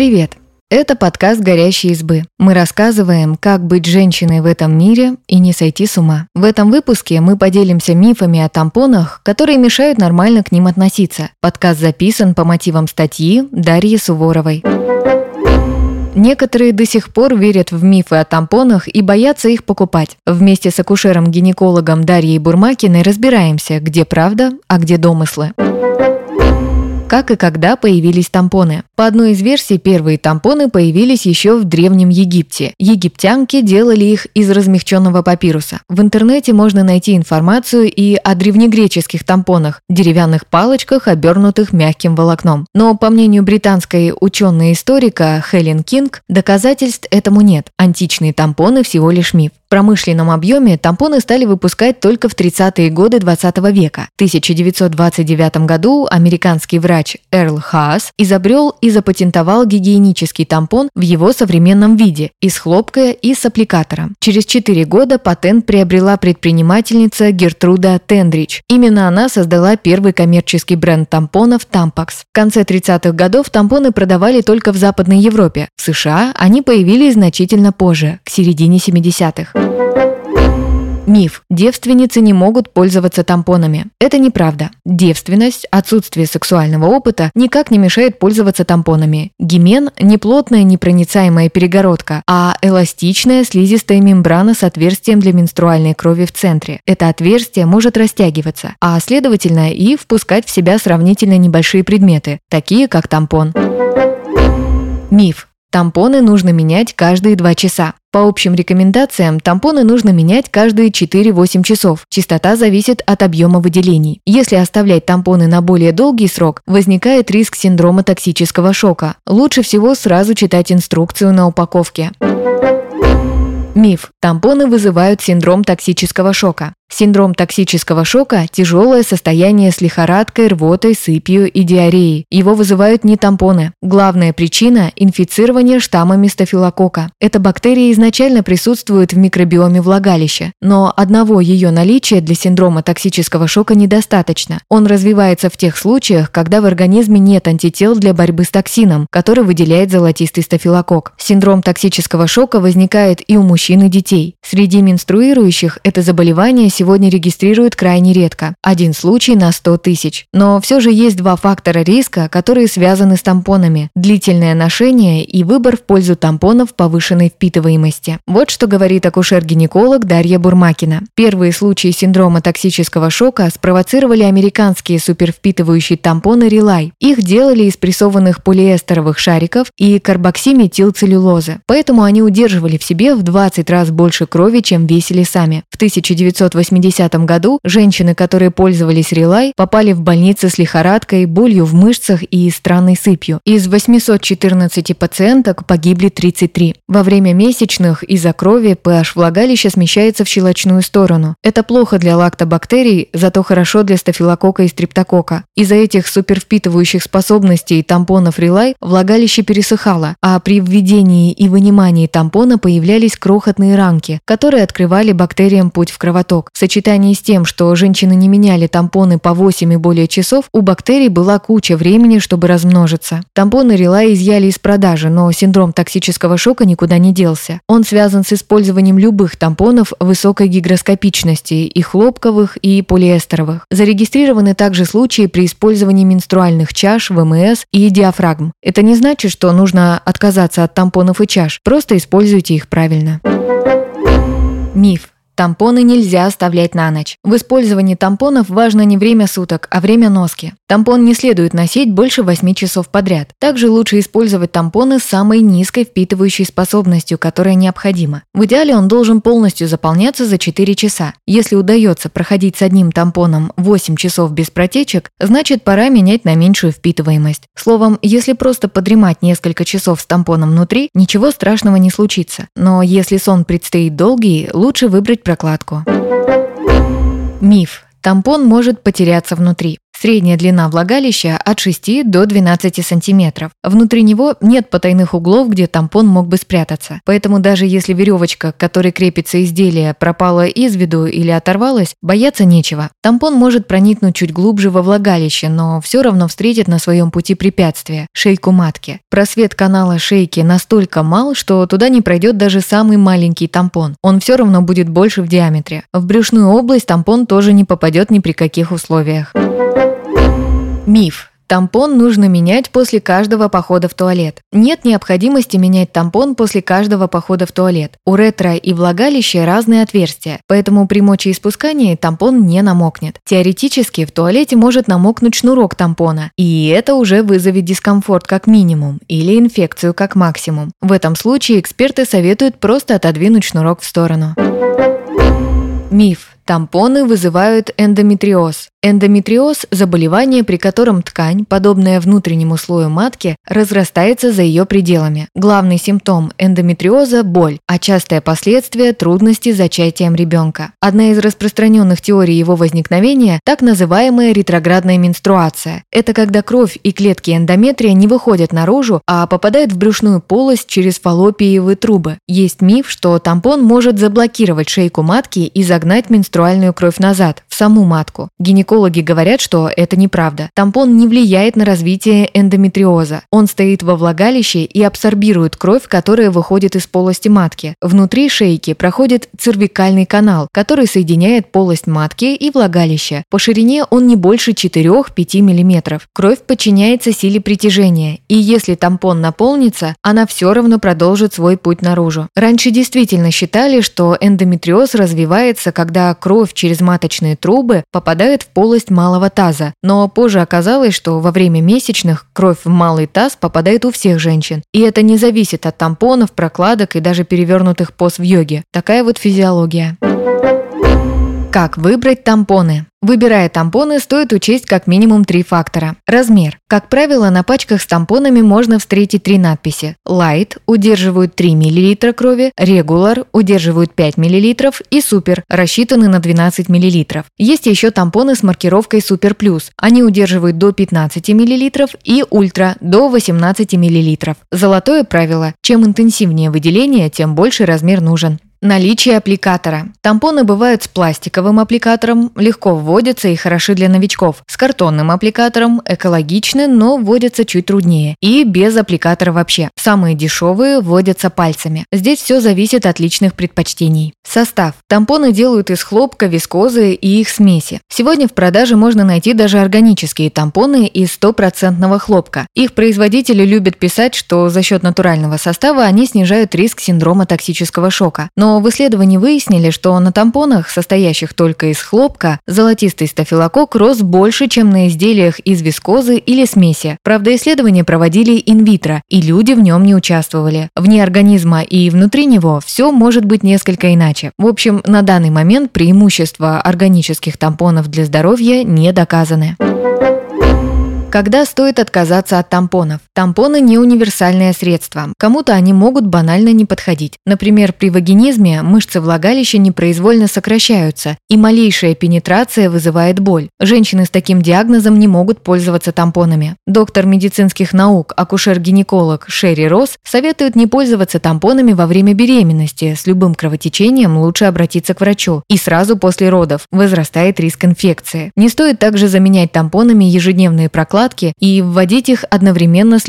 Привет! Это подкаст «Горящие избы». Мы рассказываем, как быть женщиной в этом мире и не сойти с ума. В этом выпуске мы поделимся мифами о тампонах, которые мешают нормально к ним относиться. Подкаст записан по мотивам статьи Дарьи Суворовой. Некоторые до сих пор верят в мифы о тампонах и боятся их покупать. Вместе с акушером-гинекологом Дарьей Бурмакиной разбираемся, где правда, а где домыслы как и когда появились тампоны. По одной из версий, первые тампоны появились еще в Древнем Египте. Египтянки делали их из размягченного папируса. В интернете можно найти информацию и о древнегреческих тампонах, деревянных палочках, обернутых мягким волокном. Но, по мнению британской ученой-историка Хелен Кинг, доказательств этому нет. Античные тампоны всего лишь миф промышленном объеме тампоны стали выпускать только в 30-е годы 20 века. В 1929 году американский врач Эрл Хаас изобрел и запатентовал гигиенический тампон в его современном виде – из хлопка и с аппликатором. Через 4 года патент приобрела предпринимательница Гертруда Тендрич. Именно она создала первый коммерческий бренд тампонов Tampax. В конце 30-х годов тампоны продавали только в Западной Европе. В США они появились значительно позже, к середине 70-х. Миф. Девственницы не могут пользоваться тампонами. Это неправда. Девственность, отсутствие сексуального опыта никак не мешает пользоваться тампонами. Гимен – не плотная непроницаемая перегородка, а эластичная слизистая мембрана с отверстием для менструальной крови в центре. Это отверстие может растягиваться, а следовательно и впускать в себя сравнительно небольшие предметы, такие как тампон. Миф. Тампоны нужно менять каждые 2 часа. По общим рекомендациям, тампоны нужно менять каждые 4-8 часов. Частота зависит от объема выделений. Если оставлять тампоны на более долгий срок, возникает риск синдрома токсического шока. Лучше всего сразу читать инструкцию на упаковке. Миф. Тампоны вызывают синдром токсического шока. Синдром токсического шока – тяжелое состояние с лихорадкой, рвотой, сыпью и диареей. Его вызывают не тампоны. Главная причина – инфицирование штаммами стафилокока. Эта бактерия изначально присутствует в микробиоме влагалища, но одного ее наличия для синдрома токсического шока недостаточно. Он развивается в тех случаях, когда в организме нет антител для борьбы с токсином, который выделяет золотистый стафилокок. Синдром токсического шока возникает и у мужчин и детей. Среди менструирующих это заболевание сегодня регистрируют крайне редко – один случай на 100 тысяч. Но все же есть два фактора риска, которые связаны с тампонами – длительное ношение и выбор в пользу тампонов повышенной впитываемости. Вот что говорит акушер-гинеколог Дарья Бурмакина. Первые случаи синдрома токсического шока спровоцировали американские супервпитывающие тампоны Релай. Их делали из прессованных полиэстеровых шариков и карбоксиметилцеллюлозы. Поэтому они удерживали в себе в 20 раз больше крови, чем весили сами. В 1980 1980 году женщины, которые пользовались Релай, попали в больницы с лихорадкой, болью в мышцах и странной сыпью. Из 814 пациенток погибли 33. Во время месячных из-за крови pH влагалища смещается в щелочную сторону. Это плохо для лактобактерий, зато хорошо для стафилокока и стрептокока. Из-за этих супервпитывающих способностей тампонов Релай влагалище пересыхало, а при введении и вынимании тампона появлялись крохотные ранки, которые открывали бактериям путь в кровоток. Сочетании с тем, что женщины не меняли тампоны по 8 и более часов, у бактерий была куча времени, чтобы размножиться. Тампоны Рела изъяли из продажи, но синдром токсического шока никуда не делся. Он связан с использованием любых тампонов высокой гигроскопичности, и хлопковых, и полиэстеровых. Зарегистрированы также случаи при использовании менструальных чаш, ВМС и диафрагм. Это не значит, что нужно отказаться от тампонов и чаш, просто используйте их правильно. Миф. Тампоны нельзя оставлять на ночь. В использовании тампонов важно не время суток, а время носки. Тампон не следует носить больше 8 часов подряд. Также лучше использовать тампоны с самой низкой впитывающей способностью, которая необходима. В идеале он должен полностью заполняться за 4 часа. Если удается проходить с одним тампоном 8 часов без протечек, значит пора менять на меньшую впитываемость. Словом, если просто подремать несколько часов с тампоном внутри, ничего страшного не случится. Но если сон предстоит долгий, лучше выбрать прокладку. Миф. Тампон может потеряться внутри. Средняя длина влагалища от 6 до 12 сантиметров. Внутри него нет потайных углов, где тампон мог бы спрятаться. Поэтому даже если веревочка, к которой крепится изделие, пропала из виду или оторвалась, бояться нечего. Тампон может проникнуть чуть глубже во влагалище, но все равно встретит на своем пути препятствие – шейку матки. Просвет канала шейки настолько мал, что туда не пройдет даже самый маленький тампон. Он все равно будет больше в диаметре. В брюшную область тампон тоже не попадет ни при каких условиях. Миф. Тампон нужно менять после каждого похода в туалет. Нет необходимости менять тампон после каждого похода в туалет. У ретро и влагалища разные отверстия, поэтому при мочеиспускании тампон не намокнет. Теоретически в туалете может намокнуть шнурок тампона, и это уже вызовет дискомфорт как минимум или инфекцию как максимум. В этом случае эксперты советуют просто отодвинуть шнурок в сторону. Миф. Тампоны вызывают эндометриоз. Эндометриоз – заболевание, при котором ткань, подобная внутреннему слою матки, разрастается за ее пределами. Главный симптом эндометриоза – боль, а частое последствие – трудности с зачатием ребенка. Одна из распространенных теорий его возникновения – так называемая ретроградная менструация. Это когда кровь и клетки эндометрия не выходят наружу, а попадают в брюшную полость через фаллопиевые трубы. Есть миф, что тампон может заблокировать шейку матки и загнать менструальную кровь назад, в саму матку. Гинеколог Гинекологи говорят, что это неправда. Тампон не влияет на развитие эндометриоза. Он стоит во влагалище и абсорбирует кровь, которая выходит из полости матки. Внутри шейки проходит цервикальный канал, который соединяет полость матки и влагалище. По ширине он не больше 4-5 мм. Кровь подчиняется силе притяжения, и если тампон наполнится, она все равно продолжит свой путь наружу. Раньше действительно считали, что эндометриоз развивается, когда кровь через маточные трубы попадает в полость малого таза, но позже оказалось, что во время месячных кровь в малый таз попадает у всех женщин. И это не зависит от тампонов, прокладок и даже перевернутых поз в йоге. Такая вот физиология. Как выбрать тампоны? Выбирая тампоны, стоит учесть как минимум три фактора. Размер. Как правило, на пачках с тампонами можно встретить три надписи. Light – удерживают 3 мл крови, Regular – удерживают 5 мл и Super – рассчитаны на 12 мл. Есть еще тампоны с маркировкой Super Plus. Они удерживают до 15 мл и Ultra – до 18 мл. Золотое правило – чем интенсивнее выделение, тем больше размер нужен. Наличие аппликатора. Тампоны бывают с пластиковым аппликатором, легко вводятся и хороши для новичков. С картонным аппликатором экологичны, но вводятся чуть труднее. И без аппликатора вообще. Самые дешевые вводятся пальцами. Здесь все зависит от личных предпочтений. Состав. Тампоны делают из хлопка, вискозы и их смеси. Сегодня в продаже можно найти даже органические тампоны из стопроцентного хлопка. Их производители любят писать, что за счет натурального состава они снижают риск синдрома токсического шока. Но но в исследовании выяснили, что на тампонах, состоящих только из хлопка, золотистый стафилококк рос больше, чем на изделиях из вискозы или смеси. Правда, исследования проводили инвитро, и люди в нем не участвовали. Вне организма и внутри него все может быть несколько иначе. В общем, на данный момент преимущества органических тампонов для здоровья не доказаны. Когда стоит отказаться от тампонов? Тампоны не универсальное средство. Кому-то они могут банально не подходить. Например, при вагинизме мышцы влагалища непроизвольно сокращаются, и малейшая пенетрация вызывает боль. Женщины с таким диагнозом не могут пользоваться тампонами. Доктор медицинских наук, акушер-гинеколог Шерри Росс советует не пользоваться тампонами во время беременности. С любым кровотечением лучше обратиться к врачу. И сразу после родов возрастает риск инфекции. Не стоит также заменять тампонами ежедневные прокладки и вводить их одновременно с